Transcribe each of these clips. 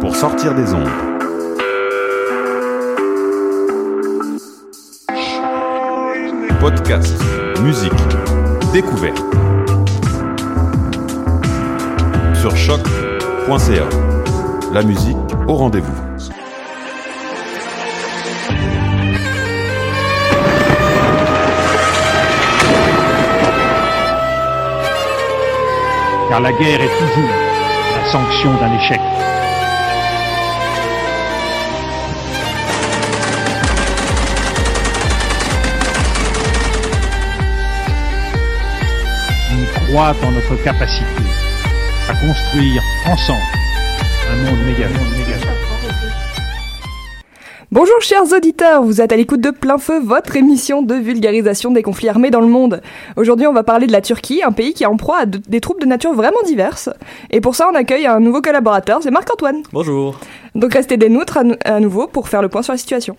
pour sortir des ondes. Podcast, musique, découverte. Sur choc.ca. La musique au rendez-vous. Car la guerre est toujours la sanction d'un échec. Croit en notre capacité à construire ensemble un monde méga. Bonjour chers auditeurs, vous êtes à l'écoute de Plein Feu, votre émission de vulgarisation des conflits armés dans le monde. Aujourd'hui on va parler de la Turquie, un pays qui est en proie à de- des troupes de nature vraiment diverses. Et pour ça on accueille un nouveau collaborateur, c'est Marc-Antoine. Bonjour. Donc restez des nôtres à nouveau pour faire le point sur la situation.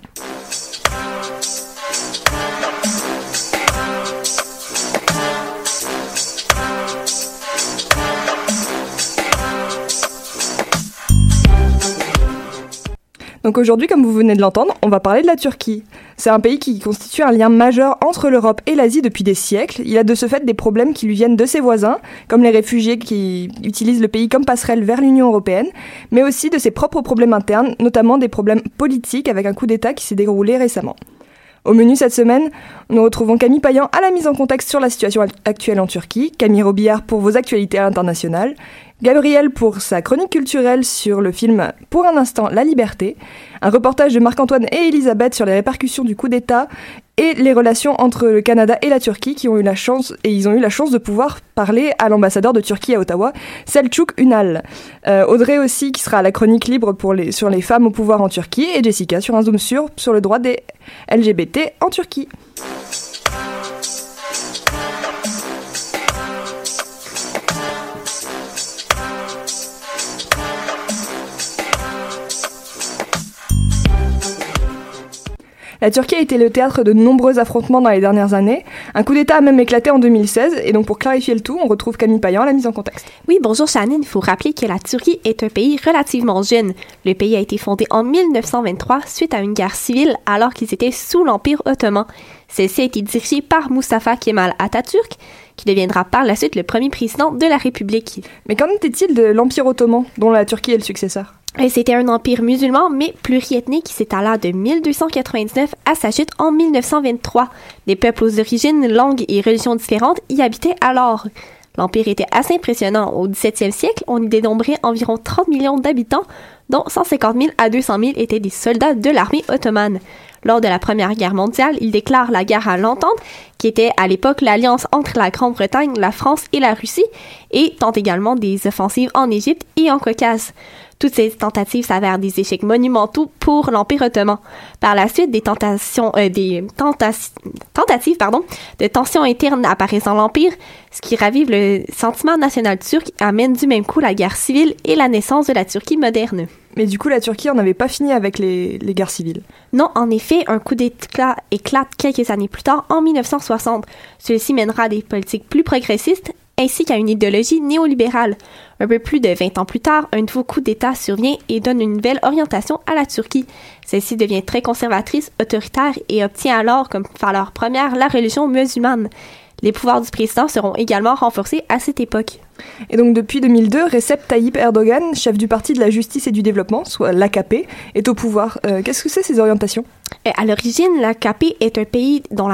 Donc aujourd'hui, comme vous venez de l'entendre, on va parler de la Turquie. C'est un pays qui constitue un lien majeur entre l'Europe et l'Asie depuis des siècles. Il a de ce fait des problèmes qui lui viennent de ses voisins, comme les réfugiés qui utilisent le pays comme passerelle vers l'Union européenne, mais aussi de ses propres problèmes internes, notamment des problèmes politiques avec un coup d'État qui s'est déroulé récemment. Au menu cette semaine, nous retrouvons Camille Payan à la mise en contexte sur la situation actuelle en Turquie, Camille Robillard pour vos actualités internationales, Gabriel pour sa chronique culturelle sur le film Pour un instant la liberté, un reportage de Marc-Antoine et Elisabeth sur les répercussions du coup d'État et les relations entre le Canada et la Turquie qui ont eu la chance et ils ont eu la chance de pouvoir parler à l'ambassadeur de Turquie à Ottawa, Selçuk Unal. Euh, Audrey aussi qui sera à la chronique libre sur les femmes au pouvoir en Turquie et Jessica sur un zoom sur sur le droit des LGBT en Turquie. La Turquie a été le théâtre de nombreux affrontements dans les dernières années. Un coup d'État a même éclaté en 2016, et donc pour clarifier le tout, on retrouve Camille Payan à la mise en contexte. Oui, bonjour Shannon. Il faut rappeler que la Turquie est un pays relativement jeune. Le pays a été fondé en 1923 suite à une guerre civile alors qu'ils étaient sous l'Empire ottoman. Celle-ci a été dirigée par Mustafa Kemal Atatürk, qui deviendra par la suite le premier président de la République. Mais qu'en était-il de l'Empire ottoman, dont la Turquie est le successeur? C'était un empire musulman, mais pluriethnique qui s'étala de 1299 à sa chute en 1923. Des peuples aux origines, langues et religions différentes y habitaient alors. L'empire était assez impressionnant. Au XVIIe siècle, on y dénombrait environ 30 millions d'habitants, dont 150 000 à 200 000 étaient des soldats de l'armée ottomane. Lors de la Première Guerre mondiale, il déclare la guerre à l'Entente, qui était à l'époque l'alliance entre la Grande-Bretagne, la France et la Russie, et tente également des offensives en Égypte et en Caucase. Toutes ces tentatives s'avèrent des échecs monumentaux pour l'Empire ottoman. Par la suite, des tentations, euh, des tenta- tentatives, pardon, de tensions internes apparaissent dans l'Empire, ce qui ravive le sentiment national turc et amène du même coup la guerre civile et la naissance de la Turquie moderne. Mais du coup, la Turquie en avait pas fini avec les, les guerres civiles. Non, en effet, un coup d'éclat éclate quelques années plus tard, en 1960. Celui-ci mènera à des politiques plus progressistes ainsi qu'à une idéologie néolibérale. Un peu plus de 20 ans plus tard, un nouveau coup d'État survient et donne une nouvelle orientation à la Turquie. Celle-ci devient très conservatrice, autoritaire et obtient alors comme valeur première la religion musulmane. Les pouvoirs du président seront également renforcés à cette époque. Et donc depuis 2002, Recep Tayyip Erdogan, chef du Parti de la Justice et du Développement, soit l'AKP, est au pouvoir. Euh, Qu'est-ce que c'est ces orientations? Euh, À l'origine, l'AKP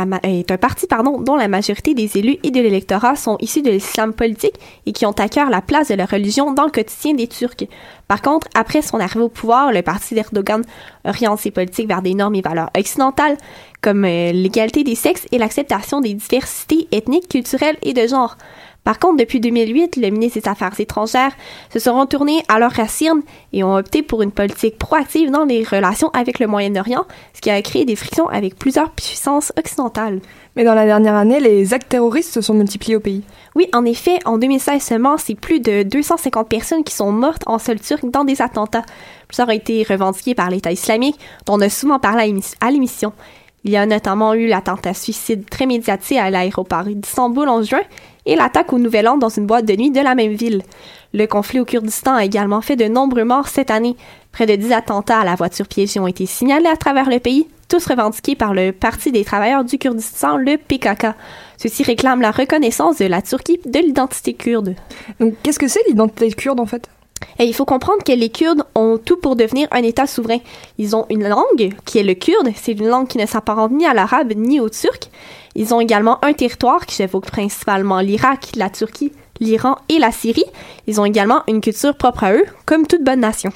ma- est un parti dont la majorité des élus et de l'électorat sont issus de l'islam politique et qui ont à cœur la place de la religion dans le quotidien des Turcs. Par contre, après son arrivée au pouvoir, le parti d'Erdogan oriente ses politiques vers des normes et valeurs occidentales comme euh, l'égalité des sexes et l'acceptation des diversités ethniques, culturelles et de genre. Par contre, depuis 2008, le ministre des Affaires étrangères se sont retournés à leurs racines et ont opté pour une politique proactive dans les relations avec le Moyen-Orient, ce qui a créé des frictions avec plusieurs puissances occidentales. Mais dans la dernière année, les actes terroristes se sont multipliés au pays. Oui, en effet, en 2016 seulement, c'est plus de 250 personnes qui sont mortes en sol turc dans des attentats. Plusieurs ont été revendiqués par l'État islamique, dont on a souvent parlé à l'émission. Il y a notamment eu l'attentat suicide très médiatisé à l'aéroport d'Istanbul en juin et l'attaque au Nouvel An dans une boîte de nuit de la même ville. Le conflit au Kurdistan a également fait de nombreux morts cette année. Près de 10 attentats à la voiture piégée ont été signalés à travers le pays, tous revendiqués par le Parti des travailleurs du Kurdistan, le PKK. Ceux-ci réclament la reconnaissance de la Turquie de l'identité kurde. Donc qu'est-ce que c'est l'identité kurde en fait? Et il faut comprendre que les Kurdes ont tout pour devenir un État souverain. Ils ont une langue, qui est le kurde. C'est une langue qui ne s'apparente ni à l'arabe ni au turc. Ils ont également un territoire qui évoque principalement l'Irak, la Turquie, l'Iran et la Syrie. Ils ont également une culture propre à eux, comme toute bonne nation.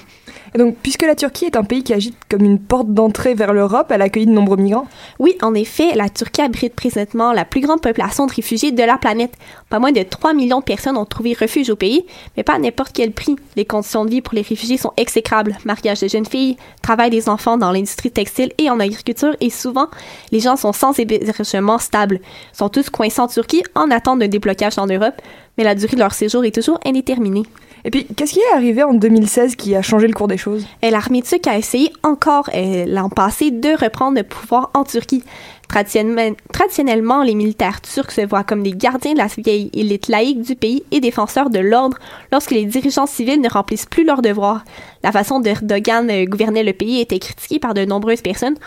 Et donc, puisque la Turquie est un pays qui agit comme une porte d'entrée vers l'Europe, elle accueille de nombreux migrants. Oui, en effet, la Turquie abrite présentement la plus grande population de réfugiés de la planète. Pas moins de 3 millions de personnes ont trouvé refuge au pays, mais pas à n'importe quel prix. Les conditions de vie pour les réfugiés sont exécrables. Mariage de jeunes filles, travail des enfants dans l'industrie textile et en agriculture, et souvent, les gens sont sans hébergement stable. Ils sont tous coincés en Turquie en attente d'un déblocage en Europe, mais la durée de leur séjour est toujours indéterminée. Et puis, qu'est-ce qui est arrivé en 2016 qui a changé le cours des choses? Et L'armée turque a essayé encore euh, l'an passé de reprendre le pouvoir en Turquie. Traditionnellement, traditionnellement, les militaires turcs se voient comme des gardiens de la vieille élite laïque du pays et défenseurs de l'ordre lorsque les dirigeants civils ne remplissent plus leurs devoirs. La façon dont Erdogan euh, gouvernait le pays était critiquée par de nombreuses personnes,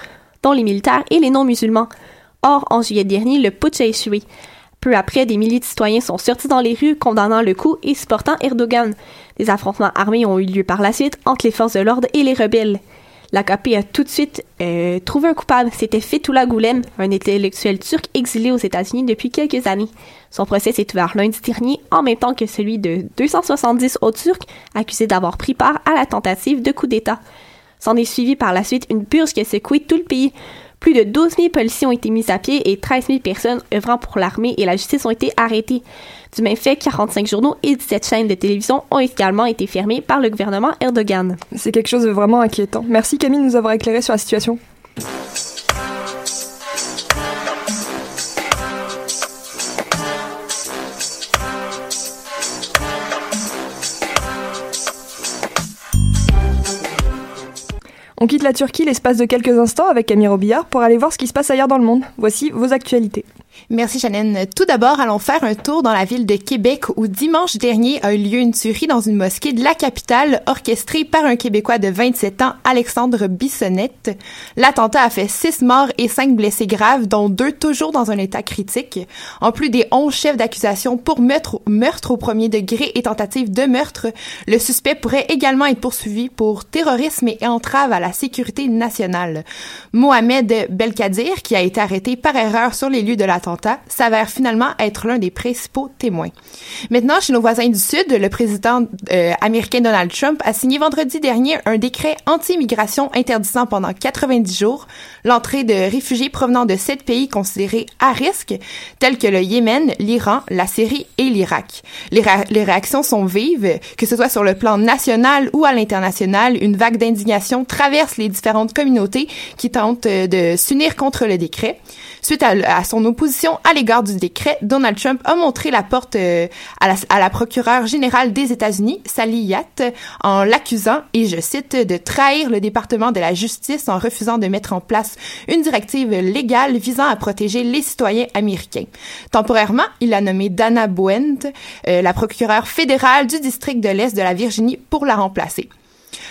dont les militaires et les non-musulmans. Or, en juillet dernier, le putsch a échoué. Peu après, des milliers de citoyens sont sortis dans les rues condamnant le coup et supportant Erdogan. Des affrontements armés ont eu lieu par la suite entre les forces de l'ordre et les rebelles. L'AKP a tout de suite euh, trouvé un coupable. C'était Fethullah Gulen, un intellectuel turc exilé aux États-Unis depuis quelques années. Son procès s'est ouvert lundi dernier, en même temps que celui de 270 autres Turcs accusés d'avoir pris part à la tentative de coup d'État. S'en est suivi par la suite une purge qui a secoué tout le pays. Plus de 12 000 policiers ont été mis à pied et 13 000 personnes œuvrant pour l'armée et la justice ont été arrêtées. Du même fait, 45 journaux et 17 chaînes de télévision ont également été fermées par le gouvernement Erdogan. C'est quelque chose de vraiment inquiétant. Merci Camille de nous avoir éclairé sur la situation. On quitte la Turquie l'espace de quelques instants avec Camille Robillard pour aller voir ce qui se passe ailleurs dans le monde. Voici vos actualités. Merci Shannon. Tout d'abord, allons faire un tour dans la ville de Québec où dimanche dernier a eu lieu une tuerie dans une mosquée de la capitale orchestrée par un Québécois de 27 ans, Alexandre Bissonnette. L'attentat a fait six morts et cinq blessés graves, dont deux toujours dans un état critique. En plus des 11 chefs d'accusation pour meurtre, au premier degré et tentative de meurtre, le suspect pourrait également être poursuivi pour terrorisme et entrave à la sécurité nationale. Mohamed Belkadir, qui a été arrêté par erreur sur les lieux de s'avère finalement être l'un des principaux témoins. Maintenant, chez nos voisins du Sud, le président euh, américain Donald Trump a signé vendredi dernier un décret anti-immigration interdisant pendant 90 jours l'entrée de réfugiés provenant de sept pays considérés à risque, tels que le Yémen, l'Iran, la Syrie et l'Irak. Les réactions sont vives, que ce soit sur le plan national ou à l'international, une vague d'indignation traverse les différentes communautés qui tentent euh, de s'unir contre le décret. Suite à, son opposition à l'égard du décret, Donald Trump a montré la porte euh, à, la, procureure générale des États-Unis, Sally Yatt, en l'accusant, et je cite, de trahir le département de la justice en refusant de mettre en place une directive légale visant à protéger les citoyens américains. Temporairement, il a nommé Dana Boent, euh, la procureure fédérale du district de l'Est de la Virginie, pour la remplacer.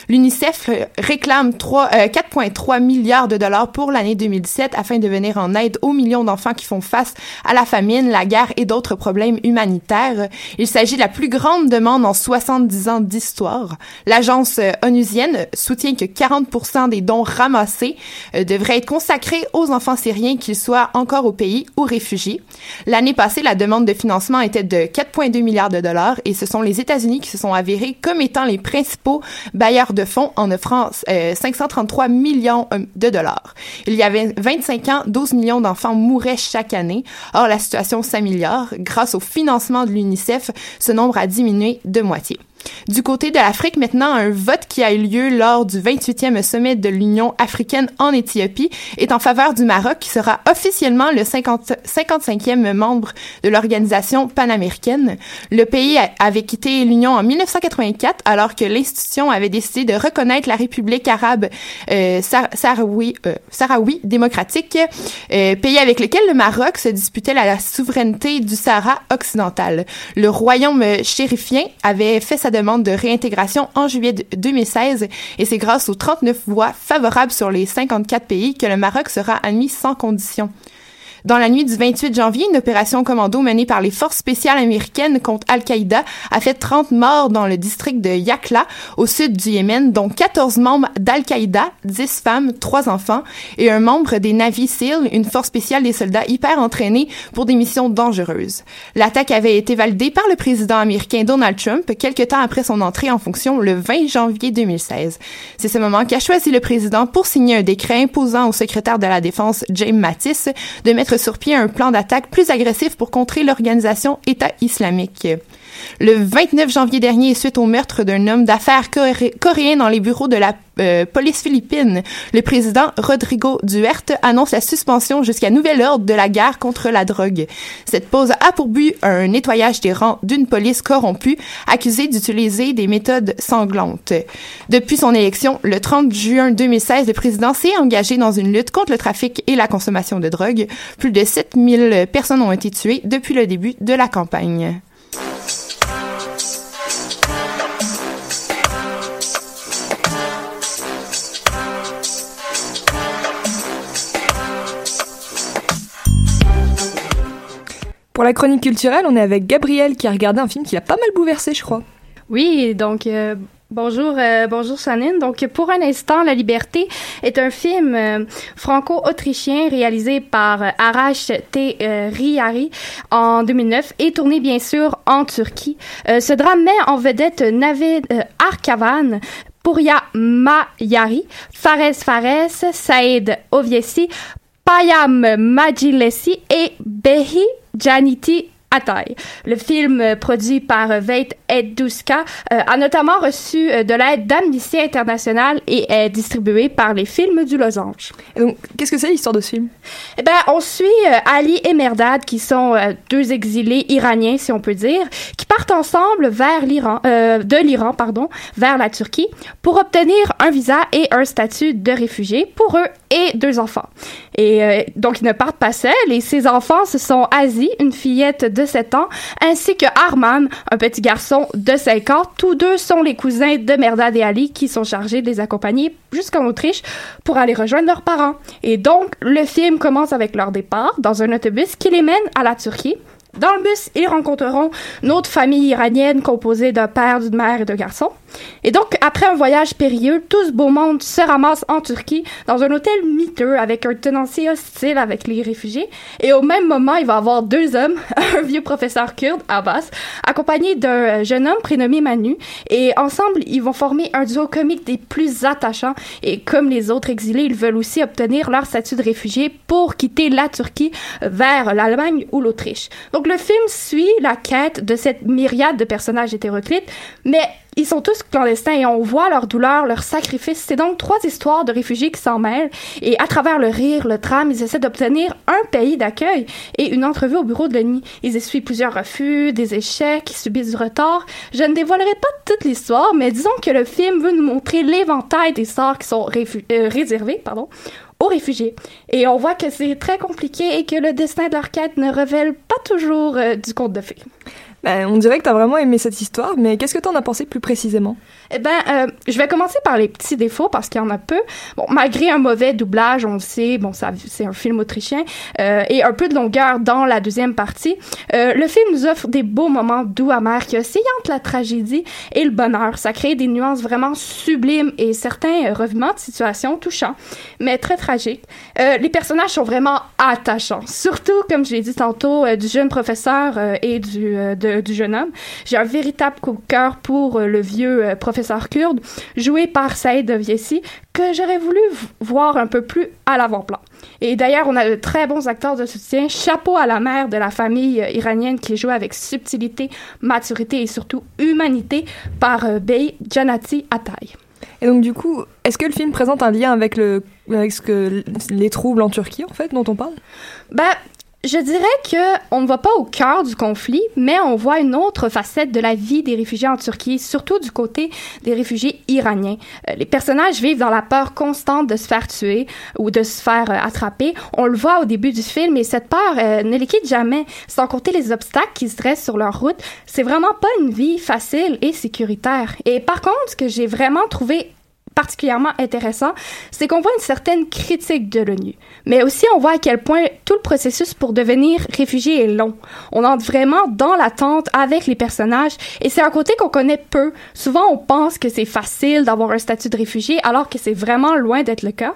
L'UNICEF réclame 4,3 milliards de dollars pour l'année 2017 afin de venir en aide aux millions d'enfants qui font face à la famine, la guerre et d'autres problèmes humanitaires. Il s'agit de la plus grande demande en 70 ans d'histoire. L'agence onusienne soutient que 40% des dons ramassés euh, devraient être consacrés aux enfants syriens, qu'ils soient encore au pays ou réfugiés. L'année passée, la demande de financement était de 4,2 milliards de dollars et ce sont les États-Unis qui se sont avérés comme étant les principaux de fonds en offrant 533 euh, millions euh, de dollars. Il y avait 25 ans, 12 millions d'enfants mouraient chaque année. Or, la situation s'améliore. Grâce au financement de l'UNICEF, ce nombre a diminué de moitié. Du côté de l'Afrique, maintenant, un vote qui a eu lieu lors du 28e sommet de l'Union africaine en Éthiopie est en faveur du Maroc, qui sera officiellement le 50, 55e membre de l'organisation panaméricaine. Le pays avait quitté l'Union en 1984, alors que l'institution avait décidé de reconnaître la République arabe euh, sahraoui, euh, sahraoui démocratique, euh, pays avec lequel le Maroc se disputait la, la souveraineté du Sahara occidental. Le royaume chérifien avait fait sa demande de réintégration en juillet 2016 et c'est grâce aux 39 voix favorables sur les 54 pays que le Maroc sera admis sans condition. Dans la nuit du 28 janvier, une opération commando menée par les forces spéciales américaines contre Al-Qaïda a fait 30 morts dans le district de Yakla, au sud du Yémen, dont 14 membres d'Al-Qaïda, 10 femmes, 3 enfants et un membre des Navy SEAL, une force spéciale des soldats hyper entraînés pour des missions dangereuses. L'attaque avait été validée par le président américain Donald Trump quelques temps après son entrée en fonction le 20 janvier 2016. C'est ce moment qu'a choisi le président pour signer un décret imposant au secrétaire de la Défense James Mattis de mettre sur pied un plan d'attaque plus agressif pour contrer l'organisation État islamique. Le 29 janvier dernier, suite au meurtre d'un homme d'affaires coréen dans les bureaux de la euh, police philippine, le président Rodrigo Duerte annonce la suspension jusqu'à nouvel ordre de la guerre contre la drogue. Cette pause a pour but un nettoyage des rangs d'une police corrompue accusée d'utiliser des méthodes sanglantes. Depuis son élection, le 30 juin 2016, le président s'est engagé dans une lutte contre le trafic et la consommation de drogue. Plus de 7000 personnes ont été tuées depuis le début de la campagne. Pour la chronique culturelle, on est avec Gabriel qui a regardé un film qui l'a pas mal bouleversé, je crois. Oui, donc euh, bonjour, euh, bonjour Sanine. Donc pour un instant, La Liberté est un film euh, franco-autrichien réalisé par Arash T. En 2009 et tourné bien sûr en Turquie. ce drame met en vedette Navid Arkavan, Pouria Mayari, Fares Fares, Saïd Oviesi, Payam Majilesi et Behi Janity. Janity Atay. Le film euh, produit par euh, Veit Eduska euh, a notamment reçu de l'aide d'Amnesty International et est distribué par les films du Losange. donc, qu'est-ce que c'est l'histoire de ce film? Eh ben, on suit Ali et Merdad, qui sont deux exilés iraniens, si on peut dire, qui partent ensemble vers l'Iran, de l'Iran, pardon, vers la Turquie, pour obtenir un visa et un statut de réfugié pour eux et deux enfants. Et donc, ils ne partent pas seuls, et ces enfants, ce sont Asie, une fillette de de 7 ans, ainsi que Arman, un petit garçon de 5 ans. Tous deux sont les cousins de Merdad et Ali qui sont chargés de les accompagner jusqu'en Autriche pour aller rejoindre leurs parents. Et donc, le film commence avec leur départ dans un autobus qui les mène à la Turquie. Dans le bus, ils rencontreront une autre famille iranienne composée d'un père, d'une mère et d'un garçon. Et donc, après un voyage périlleux, tout ce beau monde se ramasse en Turquie dans un hôtel miteux avec un tenancier hostile avec les réfugiés. Et au même moment, il va avoir deux hommes, un vieux professeur kurde, Abbas, accompagné d'un jeune homme prénommé Manu. Et ensemble, ils vont former un duo comique des plus attachants. Et comme les autres exilés, ils veulent aussi obtenir leur statut de réfugié pour quitter la Turquie vers l'Allemagne ou l'Autriche. Donc, le film suit la quête de cette myriade de personnages hétéroclites, mais ils sont tous clandestins et on voit leur douleur, leur sacrifice. C'est donc trois histoires de réfugiés qui s'en mêlent et à travers le rire, le drame, ils essaient d'obtenir un pays d'accueil et une entrevue au bureau de l'ONU. Ils essuient plusieurs refus, des échecs, ils subissent du retard. Je ne dévoilerai pas toute l'histoire, mais disons que le film veut nous montrer l'éventail des sorts qui sont euh, réservés pardon, aux réfugiés. Et on voit que c'est très compliqué et que le destin de leur quête ne révèle pas toujours euh, du conte de fées. Ben, on dirait que tu as vraiment aimé cette histoire, mais qu'est-ce que tu en as pensé plus précisément? Eh ben, euh, je vais commencer par les petits défauts parce qu'il y en a peu. Bon, malgré un mauvais doublage, on le sait, bon, ça, c'est un film autrichien euh, et un peu de longueur dans la deuxième partie. Euh, le film nous offre des beaux moments doux amers qui oscillent entre la tragédie et le bonheur. Ça crée des nuances vraiment sublimes et certains revirements de situation touchants, mais très tragiques. Euh, les personnages sont vraiment attachants, surtout comme je l'ai dit tantôt, euh, du jeune professeur euh, et du du jeune homme. J'ai un véritable coup de cœur pour le vieux euh, professeur kurde, joué par Saïd Viesi, que j'aurais voulu voir un peu plus à l'avant-plan. Et d'ailleurs, on a de très bons acteurs de soutien. Chapeau à la mère de la famille euh, iranienne qui joue avec subtilité, maturité et surtout humanité par euh, Bey Janati Atay. Et donc du coup, est-ce que le film présente un lien avec, le, avec ce que, les troubles en Turquie, en fait, dont on parle? Ben, je dirais que on ne va pas au cœur du conflit, mais on voit une autre facette de la vie des réfugiés en Turquie, surtout du côté des réfugiés iraniens. Euh, les personnages vivent dans la peur constante de se faire tuer ou de se faire euh, attraper. On le voit au début du film et cette peur euh, ne les quitte jamais. Sans compter les obstacles qui se dressent sur leur route, c'est vraiment pas une vie facile et sécuritaire. Et par contre, ce que j'ai vraiment trouvé particulièrement intéressant, c'est qu'on voit une certaine critique de l'ONU. Mais aussi, on voit à quel point tout le processus pour devenir réfugié est long. On entre vraiment dans l'attente avec les personnages et c'est un côté qu'on connaît peu. Souvent, on pense que c'est facile d'avoir un statut de réfugié alors que c'est vraiment loin d'être le cas.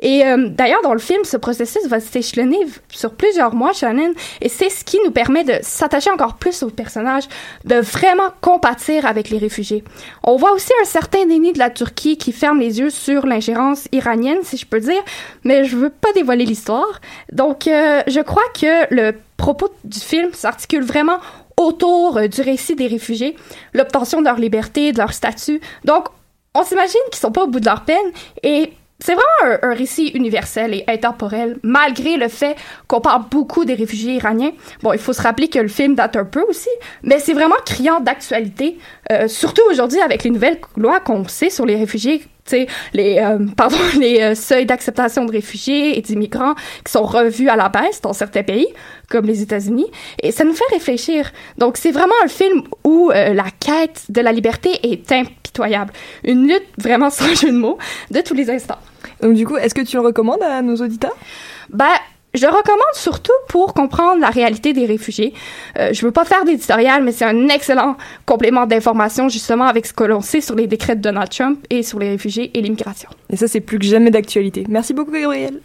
Et euh, d'ailleurs, dans le film, ce processus va s'échelonner sur plusieurs mois, Shannon, et c'est ce qui nous permet de s'attacher encore plus aux personnages, de vraiment compatir avec les réfugiés. On voit aussi un certain déni de la Turquie qui ferme les yeux sur l'ingérence iranienne, si je peux dire, mais je veux pas dévoiler l'histoire. Donc, euh, je crois que le propos du film s'articule vraiment autour euh, du récit des réfugiés, l'obtention de leur liberté, de leur statut. Donc, on s'imagine qu'ils sont pas au bout de leur peine et c'est vraiment un, récit universel et intemporel, malgré le fait qu'on parle beaucoup des réfugiés iraniens. Bon, il faut se rappeler que le film date un peu aussi, mais c'est vraiment criant d'actualité, euh, surtout aujourd'hui avec les nouvelles lois qu'on sait sur les réfugiés, les, euh, pardon, les euh, seuils d'acceptation de réfugiés et d'immigrants qui sont revus à la baisse dans certains pays, comme les États-Unis, et ça nous fait réfléchir. Donc, c'est vraiment un film où euh, la quête de la liberté est impitoyable. Une lutte vraiment sans jeu de mots de tous les instants. Donc du coup, est-ce que tu le recommandes à nos auditeurs? Ben, je le recommande surtout pour comprendre la réalité des réfugiés. Euh, je veux pas faire d'éditorial, mais c'est un excellent complément d'information justement avec ce que l'on sait sur les décrets de Donald Trump et sur les réfugiés et l'immigration. Et ça, c'est plus que jamais d'actualité. Merci beaucoup, Gabriel.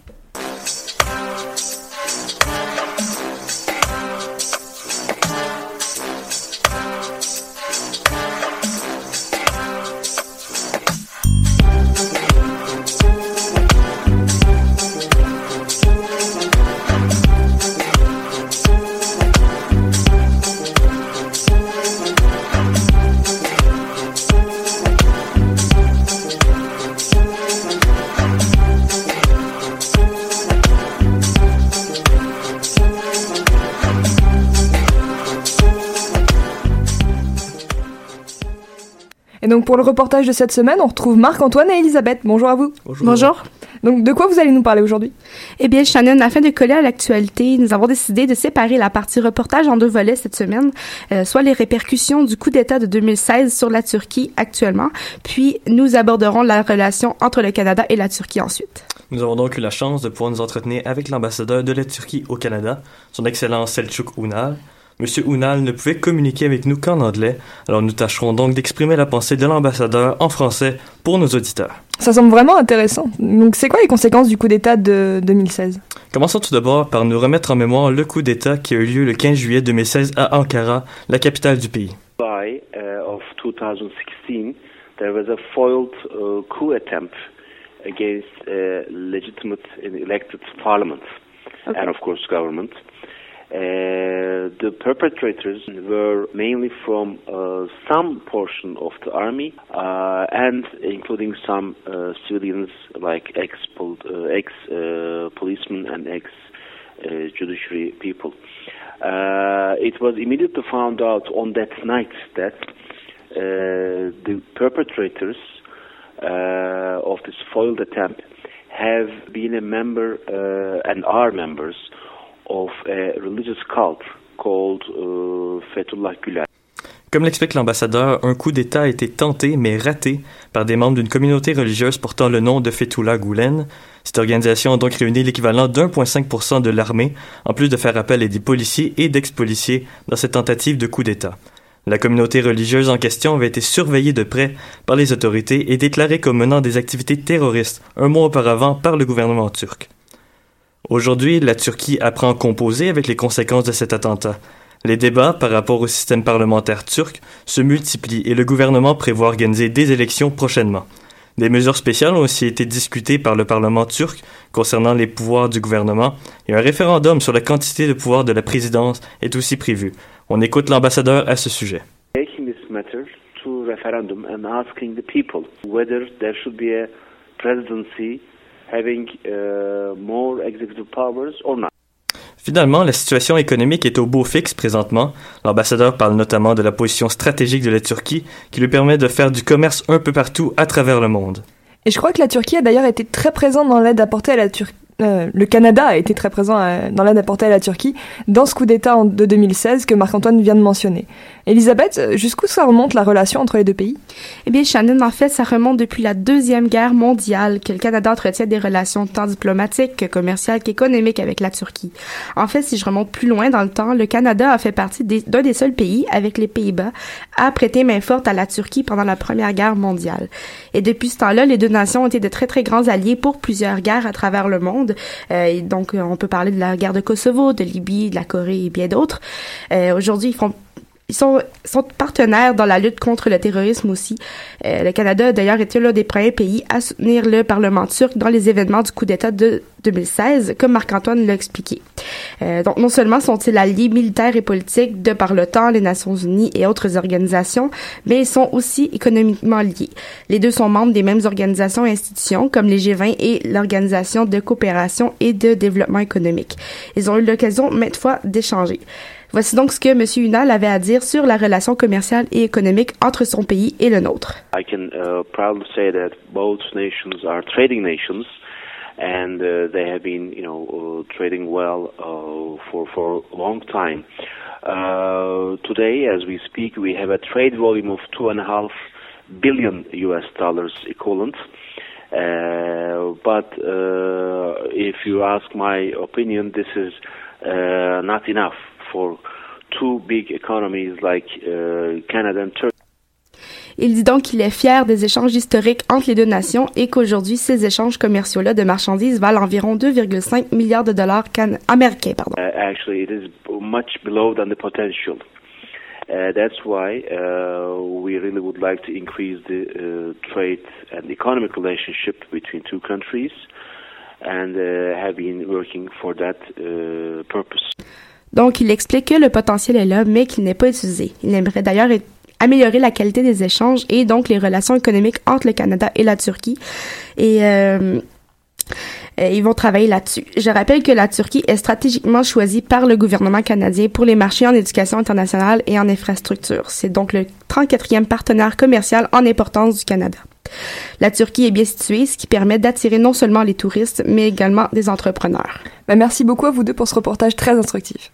Et donc pour le reportage de cette semaine, on retrouve Marc-Antoine et Elisabeth. Bonjour à vous. Bonjour. Donc de quoi vous allez nous parler aujourd'hui? Eh bien, Shannon, afin de coller à l'actualité, nous avons décidé de séparer la partie reportage en deux volets cette semaine, euh, soit les répercussions du coup d'État de 2016 sur la Turquie actuellement, puis nous aborderons la relation entre le Canada et la Turquie ensuite. Nous avons donc eu la chance de pouvoir nous entretenir avec l'ambassadeur de la Turquie au Canada, son Excellence Selçuk Unal. Monsieur Unal ne pouvait communiquer avec nous qu'en anglais, alors nous tâcherons donc d'exprimer la pensée de l'ambassadeur en français pour nos auditeurs. Ça semble vraiment intéressant. Donc c'est quoi les conséquences du coup d'État de 2016 Commençons tout d'abord par nous remettre en mémoire le coup d'État qui a eu lieu le 15 juillet 2016 à Ankara, la capitale du pays. July uh, of 2016, there was a foiled uh, coup attempt against uh, legitimate elected parliament and, of course, government. Uh, the perpetrators were mainly from uh, some portion of the army uh, and including some uh, civilians like ex uh, ex policemen and ex judiciary people. It was immediately found out on that night that the perpetrators of this foiled attempt have been a member and are members uh. Comme l'explique l'ambassadeur, un coup d'État a été tenté mais raté par des membres d'une communauté religieuse portant le nom de Fethullah Gulen. Cette organisation a donc réuni l'équivalent d'1,5% de l'armée, en plus de faire appel à des policiers et d'ex-policiers dans cette tentative de coup d'État. La communauté religieuse en question avait été surveillée de près par les autorités et déclarée comme menant des activités terroristes un mois auparavant par le gouvernement turc. Aujourd'hui, la Turquie apprend à composer avec les conséquences de cet attentat. Les débats par rapport au système parlementaire turc se multiplient et le gouvernement prévoit organiser des élections prochainement. Des mesures spéciales ont aussi été discutées par le Parlement turc concernant les pouvoirs du gouvernement et un référendum sur la quantité de pouvoir de la présidence est aussi prévu. On écoute l'ambassadeur à ce sujet. Having uh, more executive powers or not. Finalement, la situation économique est au beau fixe présentement. L'ambassadeur parle notamment de la position stratégique de la Turquie qui lui permet de faire du commerce un peu partout à travers le monde. Et je crois que la Turquie a d'ailleurs été très présente dans l'aide apportée à la Turquie euh, le Canada a été très présent euh, dans l'aide apportée à la Turquie dans ce coup d'État de 2016 que Marc-Antoine vient de mentionner. Elisabeth, jusqu'où ça remonte la relation entre les deux pays? Eh bien, Shannon, en fait, ça remonte depuis la Deuxième Guerre mondiale que le Canada entretient des relations tant diplomatiques que commerciales qu'économiques avec la Turquie. En fait, si je remonte plus loin dans le temps, le Canada a fait partie d'un des, seuls pays, avec les Pays-Bas, à prêter main forte à la Turquie pendant la Première Guerre mondiale. Et depuis ce temps-là, les deux nations ont été de très très grands alliés pour plusieurs guerres à travers le monde euh, et donc, euh, on peut parler de la guerre de Kosovo, de Libye, de la Corée et bien d'autres. Euh, aujourd'hui, ils font ils sont, sont partenaires dans la lutte contre le terrorisme aussi. Euh, le Canada a d'ailleurs été l'un des premiers pays à soutenir le Parlement turc dans les événements du coup d'État de 2016, comme Marc-Antoine l'a expliqué. Euh, donc non seulement sont-ils alliés militaires et politiques de par l'OTAN, les Nations Unies et autres organisations, mais ils sont aussi économiquement liés. Les deux sont membres des mêmes organisations et institutions comme les G20 et l'Organisation de coopération et de développement économique. Ils ont eu l'occasion maintes fois d'échanger. Voici donc ce que M. Unal avait à dire sur la relation commerciale et économique entre son pays et le nôtre. I can uh, proudly say that both nations are trading nations, and uh, they have been, you know, uh, trading well uh, for for a long time. Uh, today, as we speak, we have a trade volume of two and a half billion U.S. dollars equivalent. Uh, but uh, if you ask my opinion, this is uh, not enough for two big economies like uh, Canada and Turkey. Il dit donc qu'il est fier des échanges historiques entre les deux nations et qu'aujourd'hui, ces échanges commerciaux-là de marchandises valent environ 2,5 milliards de dollars américains. Pardon. Uh, actually, it is much below than the potential. Uh, that's why uh, we really would like to increase the uh, trade and economic relationship between two countries and uh, have been working for that uh, purpose. Donc, il explique que le potentiel est là, mais qu'il n'est pas utilisé. Il aimerait d'ailleurs améliorer la qualité des échanges et donc les relations économiques entre le Canada et la Turquie. Et euh, ils vont travailler là-dessus. Je rappelle que la Turquie est stratégiquement choisie par le gouvernement canadien pour les marchés en éducation internationale et en infrastructure. C'est donc le 34e partenaire commercial en importance du Canada. La Turquie est bien située, ce qui permet d'attirer non seulement les touristes, mais également des entrepreneurs. Ben, merci beaucoup à vous deux pour ce reportage très instructif.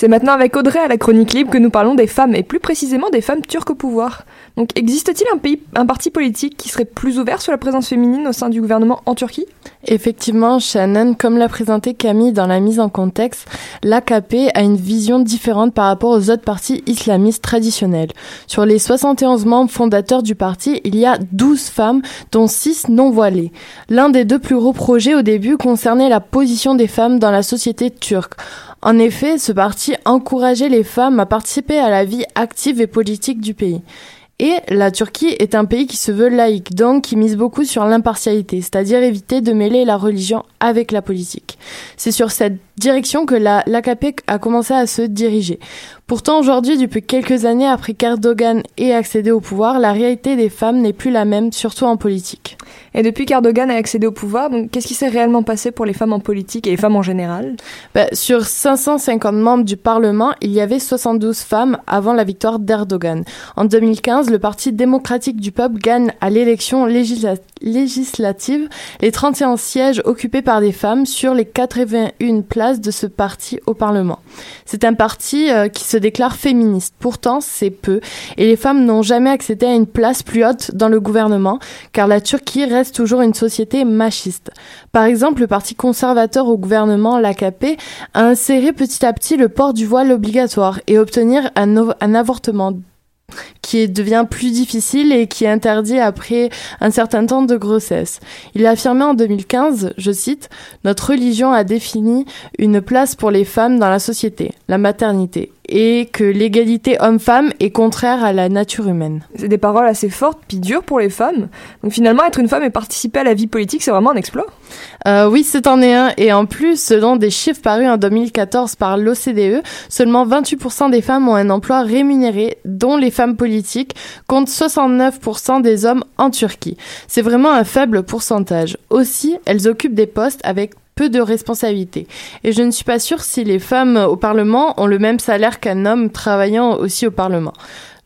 C'est maintenant avec Audrey à la chronique libre que nous parlons des femmes, et plus précisément des femmes turques au pouvoir. Donc existe-t-il un, pays, un parti politique qui serait plus ouvert sur la présence féminine au sein du gouvernement en Turquie? Effectivement, Shannon, comme l'a présenté Camille dans la mise en contexte, l'AKP a une vision différente par rapport aux autres partis islamistes traditionnels. Sur les 71 membres fondateurs du parti, il y a 12 femmes, dont 6 non voilées. L'un des deux plus gros projets au début concernait la position des femmes dans la société turque. En effet, ce parti encourageait les femmes à participer à la vie active et politique du pays. Et la Turquie est un pays qui se veut laïque, donc qui mise beaucoup sur l'impartialité, c'est-à-dire éviter de mêler la religion avec la politique. C'est sur cette direction que l'AKP a commencé à se diriger. Pourtant, aujourd'hui, depuis quelques années après qu'Erdogan ait accédé au pouvoir, la réalité des femmes n'est plus la même, surtout en politique. Et depuis qu'Erdogan a accédé au pouvoir, qu'est-ce qui s'est réellement passé pour les femmes en politique et les femmes en général? Bah, Sur 550 membres du Parlement, il y avait 72 femmes avant la victoire d'Erdogan. En 2015, le Parti démocratique du peuple gagne à l'élection législative les 31 sièges occupés par des femmes sur les 81 places de ce parti au Parlement. C'est un parti euh, qui se déclare féministe. Pourtant, c'est peu. Et les femmes n'ont jamais accédé à une place plus haute dans le gouvernement, car la Turquie reste toujours une société machiste. Par exemple, le parti conservateur au gouvernement, l'AKP, a inséré petit à petit le port du voile obligatoire et obtenir un, un avortement qui devient plus difficile et qui est interdit après un certain temps de grossesse. Il a affirmé en 2015, je cite, Notre religion a défini une place pour les femmes dans la société, la maternité et que l'égalité homme-femme est contraire à la nature humaine. C'est des paroles assez fortes puis dures pour les femmes. Donc finalement, être une femme et participer à la vie politique, c'est vraiment un exploit. Euh, oui, c'est en est un. Et en plus, selon des chiffres parus en 2014 par l'OCDE, seulement 28% des femmes ont un emploi rémunéré, dont les femmes politiques, comptent 69% des hommes en Turquie. C'est vraiment un faible pourcentage. Aussi, elles occupent des postes avec peu de responsabilités. Et je ne suis pas sûre si les femmes au Parlement ont le même salaire qu'un homme travaillant aussi au Parlement.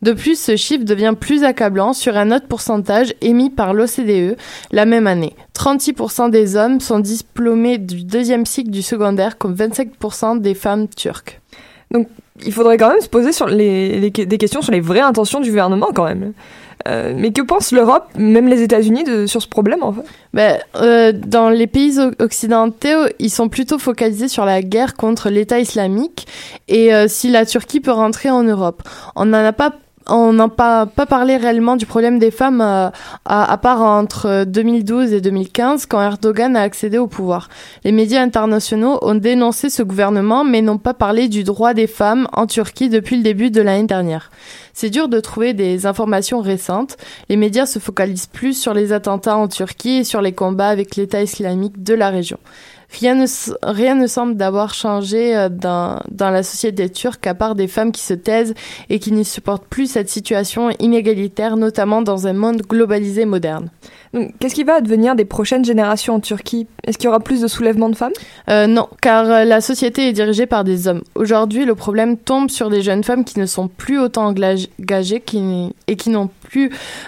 De plus, ce chiffre devient plus accablant sur un autre pourcentage émis par l'OCDE la même année. 36% des hommes sont diplômés du deuxième cycle du secondaire, comme 25% des femmes turques. Donc, il faudrait quand même se poser sur les, des questions sur les vraies intentions du gouvernement, quand même. Euh, mais que pense l'Europe, même les États-Unis, sur ce problème en fait? Euh, Dans les pays occidentaux, ils sont plutôt focalisés sur la guerre contre l'État islamique et euh, si la Turquie peut rentrer en Europe. On n'en a pas on n'a pas, parlé réellement du problème des femmes euh, à, à, part entre 2012 et 2015 quand Erdogan a accédé au pouvoir. Les médias internationaux ont dénoncé ce gouvernement mais n'ont pas parlé du droit des femmes en Turquie depuis le début de l'année dernière. C'est dur de trouver des informations récentes. Les médias se focalisent plus sur les attentats en Turquie et sur les combats avec l'État islamique de la région. Rien ne, rien ne semble d'avoir changé euh, dans, dans la société turque à part des femmes qui se taisent et qui ne supportent plus cette situation inégalitaire, notamment dans un monde globalisé moderne. Qu'est-ce qui va advenir des prochaines générations en Turquie? Est-ce qu'il y aura plus de soulèvements de femmes? Euh, Non, car euh, la société est dirigée par des hommes. Aujourd'hui, le problème tombe sur des jeunes femmes qui ne sont plus autant engagées et qui n'ont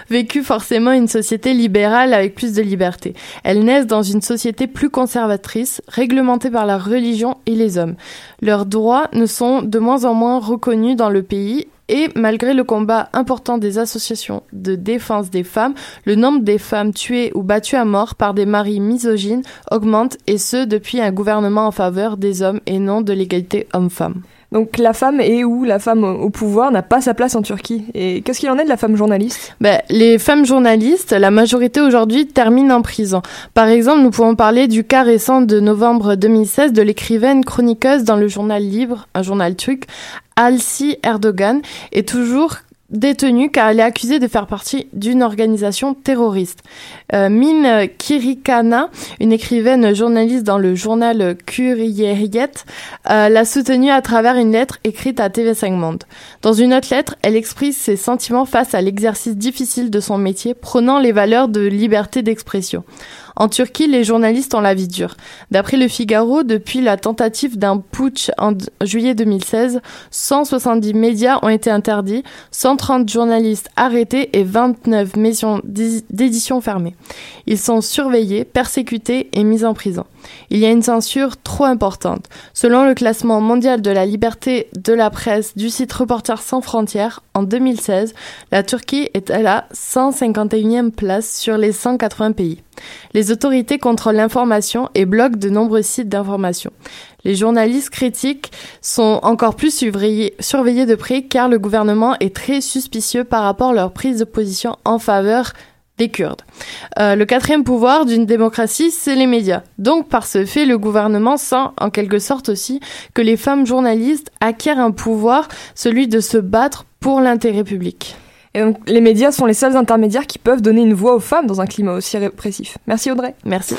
vécu forcément une société libérale avec plus de liberté. Elles naissent dans une société plus conservatrice, réglementée par la religion et les hommes. Leurs droits ne sont de moins en moins reconnus dans le pays et malgré le combat important des associations de défense des femmes, le nombre des femmes tuées ou battues à mort par des maris misogynes augmente et ce depuis un gouvernement en faveur des hommes et non de l'égalité homme-femme. Donc la femme est où? La femme au pouvoir n'a pas sa place en Turquie. Et qu'est-ce qu'il en est de la femme journaliste? Ben, Les femmes journalistes, la majorité aujourd'hui terminent en prison. Par exemple, nous pouvons parler du cas récent de novembre 2016 de l'écrivaine chroniqueuse dans le journal Libre, un journal turc, Alsi Erdogan, est toujours détenue car elle est accusée de faire partie d'une organisation terroriste. Euh, Min Kirikana, une écrivaine journaliste dans le journal Kuriyeriyet, euh, l'a soutenue à travers une lettre écrite à TV5 Monde. Dans une autre lettre, elle exprime ses sentiments face à l'exercice difficile de son métier, prônant les valeurs de liberté d'expression. En Turquie, les journalistes ont la vie dure. D'après le Figaro, depuis la tentative d'un putsch en juillet 2016, 170 médias ont été interdits, 130 journalistes arrêtés et 29 maisons d'édition fermées. Ils sont surveillés, persécutés et mis en prison. Il y a une censure trop importante. Selon le classement mondial de la liberté de la presse du site Reporters sans frontières, en 2016, la Turquie est à la 151e place sur les 180 pays. Les autorités contrôlent l'information et bloquent de nombreux sites d'information. Les journalistes critiques sont encore plus surveillés, de près car le gouvernement est très suspicieux par rapport à leur prise de position en faveur des Kurdes. Euh, le quatrième pouvoir d'une démocratie, c'est les médias. Donc, par ce fait, le gouvernement sent, en quelque sorte aussi, que les femmes journalistes acquièrent un pouvoir, celui de se battre pour l'intérêt public. Et donc, les médias sont les seuls intermédiaires qui peuvent donner une voix aux femmes dans un climat aussi répressif. Merci Audrey. Merci.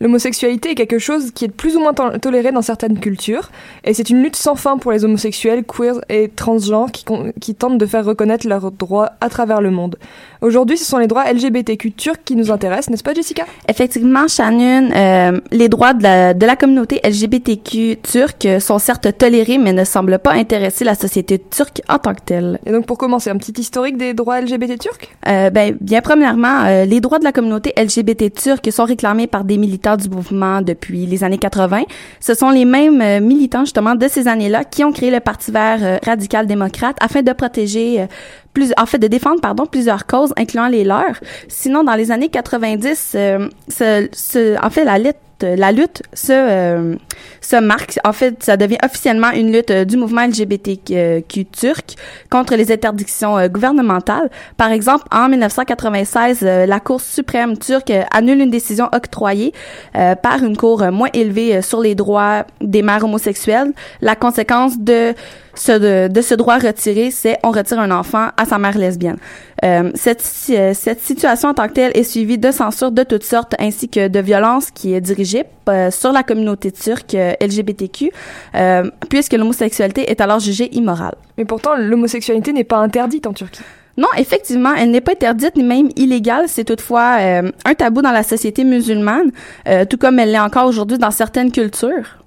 L'homosexualité est quelque chose qui est plus ou moins to- toléré dans certaines cultures, et c'est une lutte sans fin pour les homosexuels, queers et transgenres qui, tentent de faire reconnaître leurs droits à travers le monde. Aujourd'hui, ce sont les droits LGBTQ turcs qui nous intéressent, n'est-ce pas Jessica? Effectivement, Shannon, euh, les droits de la, de la communauté LGBTQ turque sont certes tolérés, mais ne semblent pas intéresser la société turque en tant que telle. Et donc pour commencer, un petit historique des droits LGBT turcs? Euh, ben, bien premièrement, euh, les droits de la communauté LGBT turque sont réclamés par des militants du mouvement depuis les années 80. Ce sont les mêmes euh, militants justement de ces années-là qui ont créé le Parti vert euh, radical démocrate afin de protéger euh, plus, en fait, de défendre, pardon, plusieurs causes, incluant les leurs. Sinon, dans les années 90, euh, ce, ce- en fait, la lutte la lutte se, euh, se marque. En fait, ça devient officiellement une lutte euh, du mouvement LGBTQ turc contre les interdictions euh, gouvernementales. Par exemple, en 1996, euh, la Cour suprême turque euh, annule une décision octroyée euh, par une cour euh, moins élevée euh, sur les droits des mères homosexuelles. La conséquence de ce, de, de ce droit retiré, c'est on retire un enfant à sa mère lesbienne. Euh, cette, euh, cette situation en tant que telle est suivie de censure de toutes sortes ainsi que de violences qui est dirigée euh, sur la communauté turque euh, LGBTQ, euh, puisque l'homosexualité est alors jugée immorale. Mais pourtant, l'homosexualité n'est pas interdite en Turquie. Non, effectivement, elle n'est pas interdite ni même illégale. C'est toutefois euh, un tabou dans la société musulmane, euh, tout comme elle l'est encore aujourd'hui dans certaines cultures.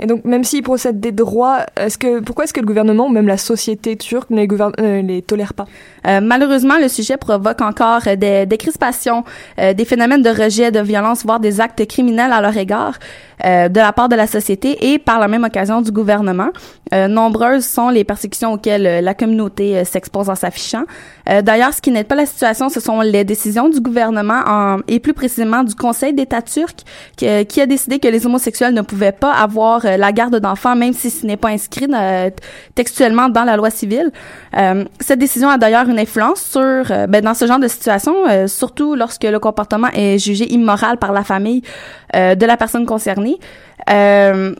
Et donc, même s'ils procèdent des droits, est-ce que, pourquoi est-ce que le gouvernement ou même la société turque ne euh, les tolère pas? Euh, malheureusement, le sujet provoque encore euh, des, crispations, des phénomènes de rejet, de violence, voire des actes criminels à leur égard de la part de la société et par la même occasion du gouvernement. Euh, nombreuses sont les persécutions auxquelles euh, la communauté euh, s'expose en s'affichant. Euh, D'ailleurs, ce qui n'aide pas la situation, ce sont les décisions du gouvernement en- et plus précisément du Conseil d'État turc qui, euh, qui a décidé que les homosexuels ne pouvaient pas avoir la garde d'enfants, même si ce n'est pas inscrit textuellement dans la loi civile. Cette décision a d'ailleurs une influence sur, ben, dans ce genre de situation, surtout lorsque le comportement est jugé immoral par la famille de la personne concernée. Euh,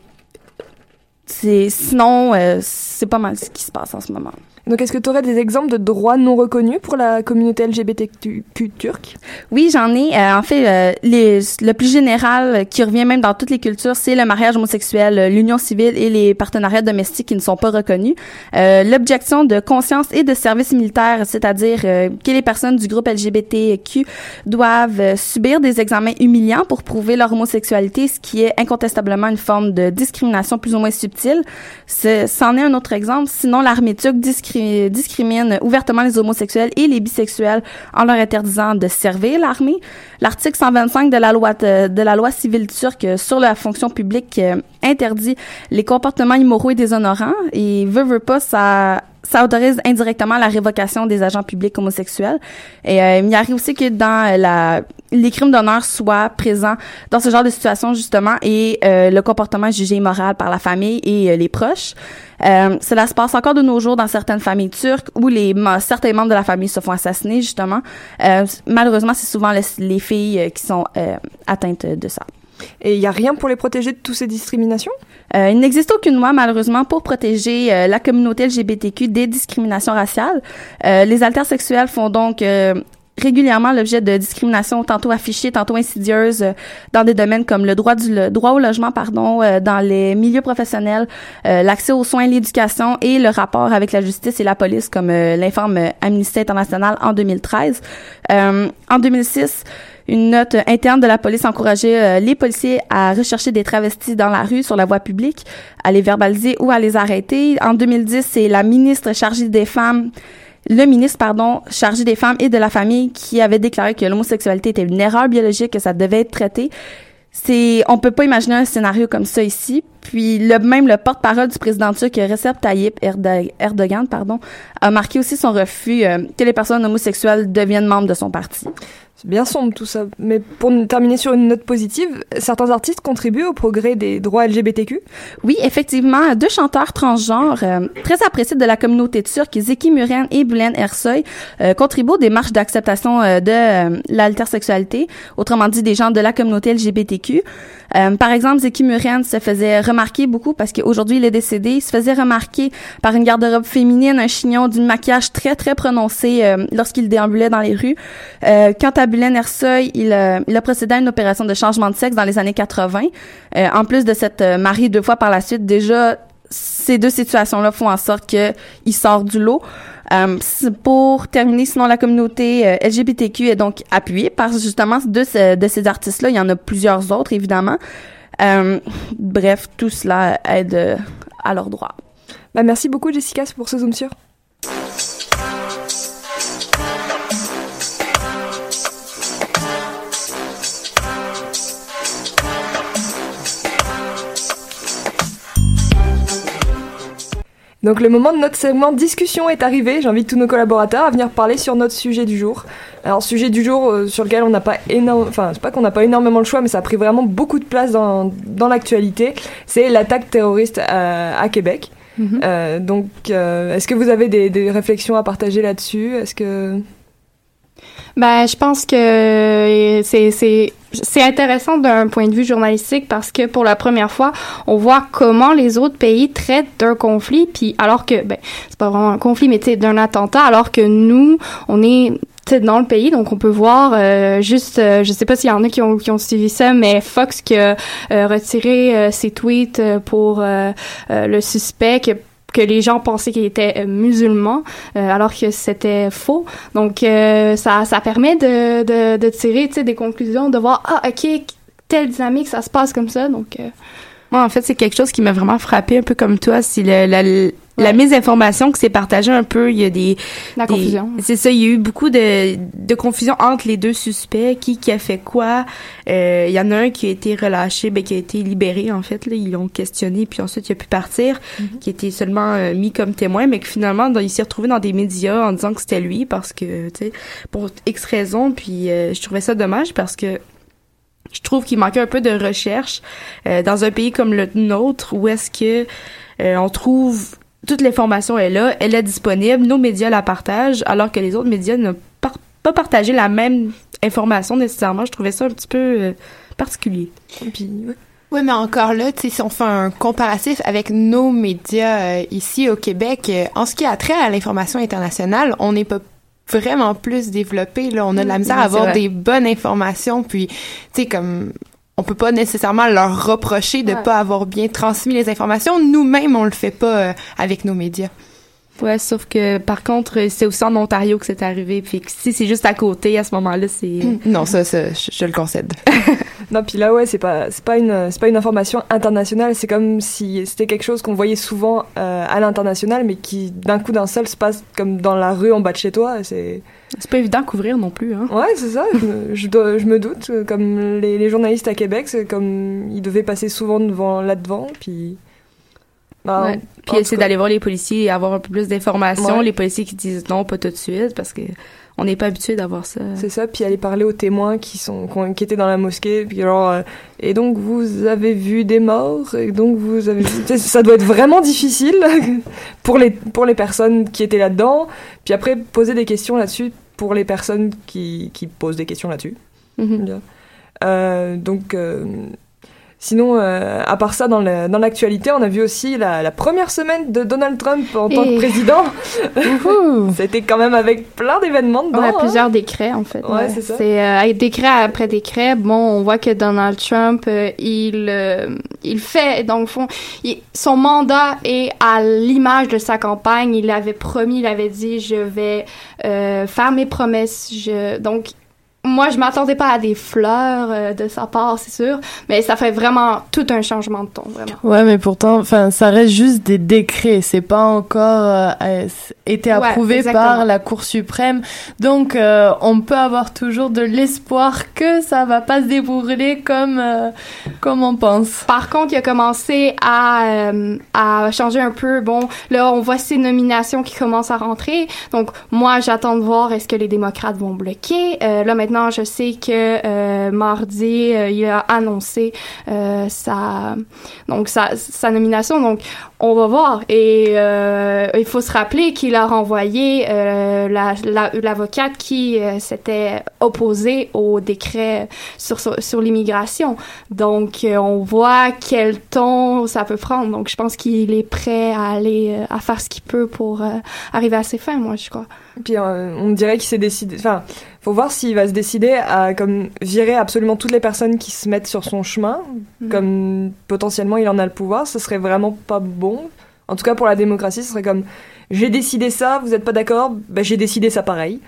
c'est sinon, euh, c'est pas mal ce qui se passe en ce moment. Donc, est-ce que tu aurais des exemples de droits non reconnus pour la communauté LGBTQ turque? Oui, j'en ai. Euh, en fait, euh, les, le plus général qui revient même dans toutes les cultures, c'est le mariage homosexuel, euh, l'union civile et les partenariats domestiques qui ne sont pas reconnus. Euh, L'objection de conscience et de service militaire, c'est-à-dire euh, que les personnes du groupe LGBTQ doivent euh, subir des examens humiliants pour prouver leur homosexualité, ce qui est incontestablement une forme de discrimination plus ou moins subtile. Ce- C'en est un autre exemple. Sinon, l'armée turque discri- discrimine ouvertement les homosexuels et les bisexuels en leur interdisant de servir l'armée. L'article 125 de la loi de, de la loi civile turque sur la fonction publique euh, interdit les comportements immoraux et déshonorants et veut veut pas ça ça autorise indirectement la révocation des agents publics homosexuels. Et euh, il arrive aussi que dans la les crimes d'honneur soient présents dans ce genre de situation justement et euh, le comportement jugé immoral par la famille et euh, les proches. Euh, cela se passe encore de nos jours dans certaines familles turques où les certains membres de la famille se font assassiner justement. Euh, malheureusement, c'est souvent les, les filles euh, qui sont euh, atteintes de ça. Et il n'y a rien pour les protéger de toutes ces discriminations? Euh, il n'existe aucune loi, malheureusement, pour protéger euh, la communauté LGBTQ des discriminations raciales. Euh, les intersexuels font donc régulièrement l'objet de discriminations tantôt affichées, tantôt insidieuses dans des domaines comme le droit du droit au logement, pardon, dans les milieux professionnels, l'accès aux soins, l'éducation et le rapport avec la justice et la police, comme l'informe Amnesty International en 2013. Euh, en 2006, une note interne de la police encourageait euh, les policiers à rechercher des travestis dans la rue, sur la voie publique, à les verbaliser ou à les arrêter. En 2010, c'est la ministre chargée des femmes le ministre, pardon, chargé des femmes et de la famille qui avait déclaré que l'homosexualité était une erreur biologique, que ça devait être traité. C'est, on peut pas imaginer un scénario comme ça ici. Puis le même le porte-parole du président turc Recep Tayyip Erdo- Erdogan, pardon, a marqué aussi son refus euh, que les personnes homosexuelles deviennent membres de son parti. C'est bien sombre tout ça. Mais pour terminer sur une note positive, certains artistes contribuent au progrès des droits LGBTQ Oui, effectivement, deux chanteurs transgenres euh, très appréciés de la communauté turque, Zeki Müren et Bülent Ersoy, euh, contribuent aux démarches d'acceptation euh, de euh, l'altersexualité, autrement dit des gens de la communauté LGBTQ. Euh, par exemple, Zeki Müren se faisait remarquer remarquer beaucoup parce qu'aujourd'hui, il est décédé. Il se faisait remarquer par une garde-robe féminine, un chignon d'une maquillage très, très prononcé euh, lorsqu'il déambulait dans les rues. Euh, quant à Belen Ersoy, il, euh, il a procédé à une opération de changement de sexe dans les années 80. Euh, en plus de s'être marié deux fois par la suite, déjà, ces deux situations-là font en sorte qu'il sort du lot. Euh, pour terminer, sinon la communauté euh, LGBTQ est donc appuyée par justement deux de ces artistes-là. Il y en a plusieurs autres, évidemment. Euh, bref, tout cela aide à leur droit. Bah, merci beaucoup, Jessica, pour ce Zoom sur. Donc le moment de notre segment discussion est arrivé. J'invite tous nos collaborateurs à venir parler sur notre sujet du jour. Alors sujet du jour euh, sur lequel on n'a pas énorme, enfin c'est pas qu'on n'a pas énormément le choix, mais ça a pris vraiment beaucoup de place dans, dans l'actualité. C'est l'attaque terroriste à, Québec. Mhm. euh, donc euh, est-ce que vous avez des, des réflexions à partager là-dessus? Est-ce que ben, je pense que c'est c'est c'est intéressant d'un point de vue journalistique parce que pour la première fois, on voit comment les autres pays traitent d'un conflit, puis alors que ben c'est pas vraiment un conflit, mais c'est d'un attentat, alors que nous, on est dans le pays, donc on peut voir euh, juste, euh, je sais pas s'il y en a qui ont, qui ont suivi ça, mais Fox qui a euh, retiré ses tweets pour le suspect, qui que les gens pensaient qu'il était euh, musulman, euh, alors que c'était faux. Donc, euh, ça, ça permet de, de, de tirer des conclusions, de voir, ah, OK, telle dynamique, ça se passe comme ça. Donc, moi, en fait, c'est quelque chose qui m'a vraiment frappé, un peu comme toi. C'est la, la mésinformation qui s'est partagée un peu. Il y a des... La confusion. C'est ça, il y a eu beaucoup de, de confusion entre les deux suspects. Qui, qui a fait quoi? Euh, il y en a un qui a été relâché, ben, qui a été libéré, en fait. Là. Ils l'ont questionné, puis ensuite, il a pu partir, mm-hmm. qui était seulement euh, mis comme témoin, mais que finalement, il s'est retrouvé dans des médias en disant que c'était lui, parce que, tu sais, pour X raisons. Puis euh, je trouvais ça dommage, parce que je trouve qu'il manquait un peu de recherche euh, dans un pays comme le nôtre où est-ce que euh, on trouve toute l'information est là, elle est disponible, nos médias la partagent alors que les autres médias n'ont pas partagé la même information nécessairement. Je trouvais ça un petit peu euh, particulier. Oui, mais encore là, si on fait un comparatif avec nos médias ici au Québec, en ce qui a trait à l'information internationale, on n'est pas vraiment plus développé. Là, on a de la mm, misère à avoir des bonnes informations. Puis, tu sais, comme on peut pas nécessairement leur reprocher de pas avoir bien transmis les informations. Nous-mêmes, on le fait pas euh, avec nos médias. Ouais, sauf que par contre, c'est aussi en Ontario que c'est arrivé. Puis si c'est juste à côté, à ce moment-là, c'est. Non, ça, ça je, le concède. non, puis là, ouais, c'est pas, c'est pas une, c'est pas une information internationale. C'est comme si c'était quelque chose qu'on voyait souvent euh, à l'international, mais qui d'un coup d'un seul se passe comme dans la rue en bas de chez toi. C'est. C'est pas évident à couvrir non plus, hein. Ouais, c'est ça. je, je, me doute. Comme les, les journalistes à Québec, c'est comme ils devaient passer souvent devant là-devant, puis. Bah, Puis essayer d'aller voir les policiers et avoir un peu plus d'informations. Les policiers qui disent non, pas tout de suite, parce que on n'est pas habitué d'avoir ça. C'est ça, puis aller parler aux témoins qui sont qui étaient dans la mosquée, puis genre euh, et donc vous avez vu des morts, et donc vous avez vu... ça doit être vraiment difficile pour les pour les personnes qui étaient là-dedans, puis après poser des questions là-dessus pour les personnes qui, qui posent des questions là-dessus. Mm-hmm. Euh, donc euh, Sinon, euh, à part ça, dans l'actualité, on a vu aussi la, première semaine de Donald Trump en tant que président. C'était quand même avec plein d'événements dedans. On a plusieurs décrets, en fait. Ouais, c'est ça. C'est euh, décret après décret. Bon, on voit que Donald Trump, euh, il, euh, il fait, dans le fond, son mandat est à l'image de sa campagne. Il avait promis, il avait dit, je vais faire mes promesses. Je, donc, moi, je m'attendais pas à des fleurs euh, de sa part, c'est sûr, mais ça fait vraiment tout un changement de ton, vraiment. Ouais, mais pourtant, enfin, ça reste juste des décrets, c'est pas encore euh, été approuvé par la Cour suprême, donc euh, on peut avoir toujours de l'espoir que ça va pas se débourrer comme comme on pense. Par contre, il a commencé à à changer un peu. Bon, là, on voit ces nominations qui commencent à rentrer, donc moi, j'attends de voir est-ce que les démocrates vont bloquer. là, maintenant Je sais que euh, mardi, euh, il a annoncé euh, sa, sa nomination. Donc on va voir. Et euh, il faut se rappeler qu'il a renvoyé euh, l'avocate qui euh, s'était opposée au décret sur, sur, l'immigration. Donc, on voit quel ton ça peut prendre. Donc, je pense qu'il est prêt à aller, à faire ce qu'il peut pour arriver à ses fins, moi, je crois. Puis, on dirait qu'il s'est décidé... Enfin, faut voir s'il va se décider à comme virer absolument toutes les personnes qui se mettent sur son chemin, mhm. comme potentiellement il en a le pouvoir. Ce serait vraiment pas bon. En tout cas, pour la démocratie, ce serait comme j'ai décidé ça, vous n'êtes pas d'accord, ben, j'ai décidé ça pareil.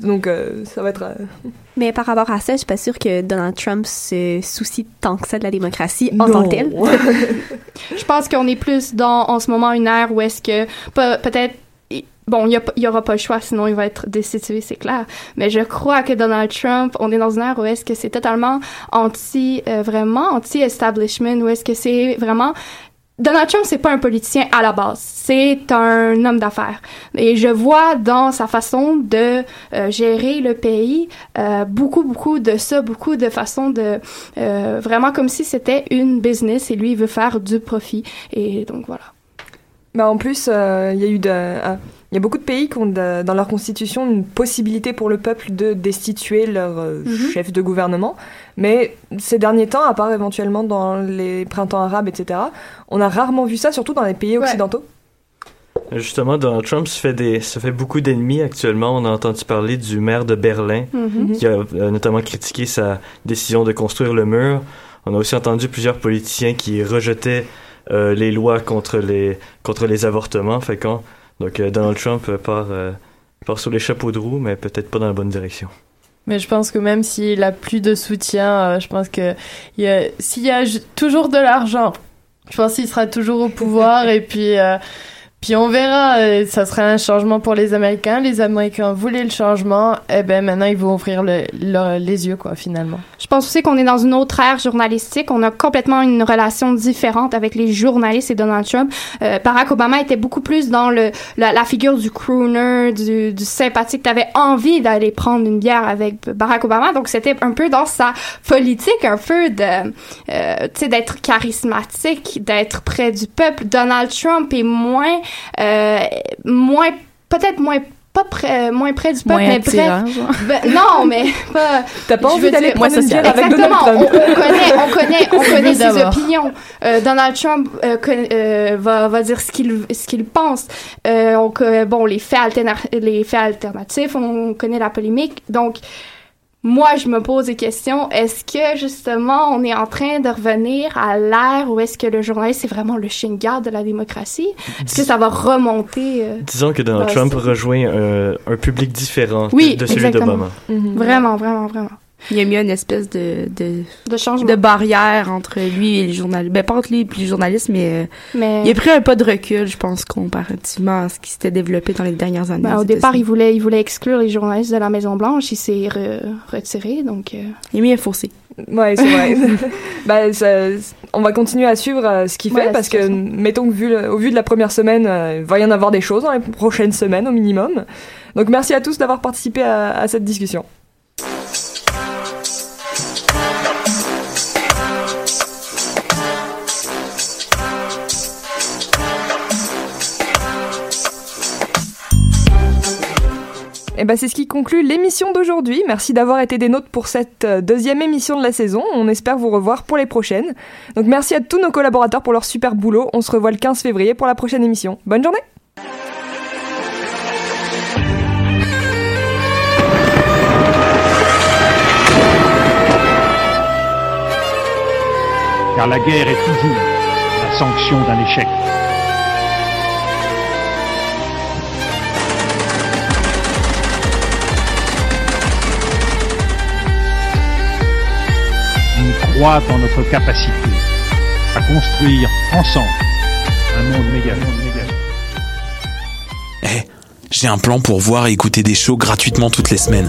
Donc, euh, ça va être. Euh, Mais par rapport à ça, je suis pas sûre que Donald Trump se soucie tant que ça de la démocratie en tant que telle. je pense qu'on est plus dans, en ce moment, une ère où est-ce que peut-être Bon, il n'y aura pas le choix, sinon il va être destitué, c'est clair. Mais je crois que Donald Trump, on est dans une ère où est-ce que c'est totalement anti, euh, vraiment anti-establishment, où est-ce que c'est vraiment Donald Trump, c'est pas un politicien à la base, c'est un homme d'affaires. Et je vois dans sa façon de euh, gérer le pays euh, beaucoup, beaucoup de ça, beaucoup de façons de euh, vraiment comme si c'était une business et lui veut faire du profit. Et donc voilà. Bah en plus, il y a eu de, il y a beaucoup de pays qui ont dans leur constitution une possibilité pour le peuple de destituer leur mhm. chef de gouvernement. Mais ces derniers temps, à part éventuellement dans les printemps arabes, etc., on a rarement vu ça, surtout dans les pays occidentaux. Justement, Donald Trump se fait, des, se fait beaucoup d'ennemis actuellement. On a entendu parler du maire de Berlin, mhm. qui a euh, notamment critiqué sa décision de construire le mur. On a aussi entendu plusieurs politiciens qui rejetaient euh, les lois contre les, contre les avortements féconds. Donc euh, Donald Trump part, part sur les chapeaux de roue, mais peut-être pas dans la bonne direction. Mais je pense que même s'il a plus de soutien, euh, je pense que s'il y a toujours de l'argent, je pense qu'il sera toujours au pouvoir et puis euh, puis on verra, euh, ça sera un changement pour les Américains. Les Américains voulaient le changement, et eh ben maintenant ils vont ouvrir le, les yeux quoi finalement. Je pense aussi qu'on est dans une autre ère journalistique. On a complètement une relation différente avec les journalistes et Donald Trump. Euh, Barack Obama était beaucoup plus dans le la, figure du crooner, du, du sympathique. T'avais envie d'aller prendre une bière avec Barack Obama, donc c'était un peu dans sa politique, un peu de, euh, tu sais, d'être charismatique, d'être près du peuple. Donald Trump est moins moins peut-être moins pas près, moins près du peuple, mais près. Ben, non, mais pas. T'as pas envie d'aller prendre une bière avec Donald Trump? On, on connaît, on connaît, on connaît ses opinions. Euh, Donald Trump euh, euh, va, va dire ce qu'il ce qu'il pense. Euh, on, bon, les faits, les faits alternatifs, on connaît la polémique. Donc, moi, je me pose des questions. Est-ce que, justement, on est en train de revenir à l'ère où est-ce que le journaliste, c'est vraiment le chien de garde de la démocratie? Est-ce que ça va remonter? Euh, Disons que Donald Trump rejoint un public différent de, celui d'Obama. Mm Vraiment, vraiment, vraiment. Il y a mis une espèce de, de, de, de barrière entre lui et les journalistes. Ben, pas entre lui et les journalistes, mais, euh, mais, il a pris un pas de recul, je pense, comparativement à ce qui s'était développé dans les dernières années. Ben, au départ, il voulait, il voulait exclure les journalistes de la Maison-Blanche. Il s'est retiré, donc... Euh. Il a mis un fossé. Ouais, c'est vrai. ben, ça, on va continuer à suivre euh, ce qu'il fait parce que, mettons que vu au vu de la première semaine, il va y en avoir des choses dans les prochaines semaines au minimum. Donc merci à tous d'avoir participé à, à cette discussion. Eh ben c'est ce qui conclut l'émission d'aujourd'hui. Merci d'avoir été des nôtres pour cette euh, deuxième émission de la saison. On espère vous revoir pour les prochaines. Donc merci à tous nos collaborateurs pour leur super boulot. On se revoit le 15 février pour la prochaine émission. Bonne journée Car la guerre est toujours la sanction d'un échec. Croit en notre capacité à construire ensemble un monde méga. Eh, j'ai un plan pour voir et écouter des shows gratuitement toutes les semaines.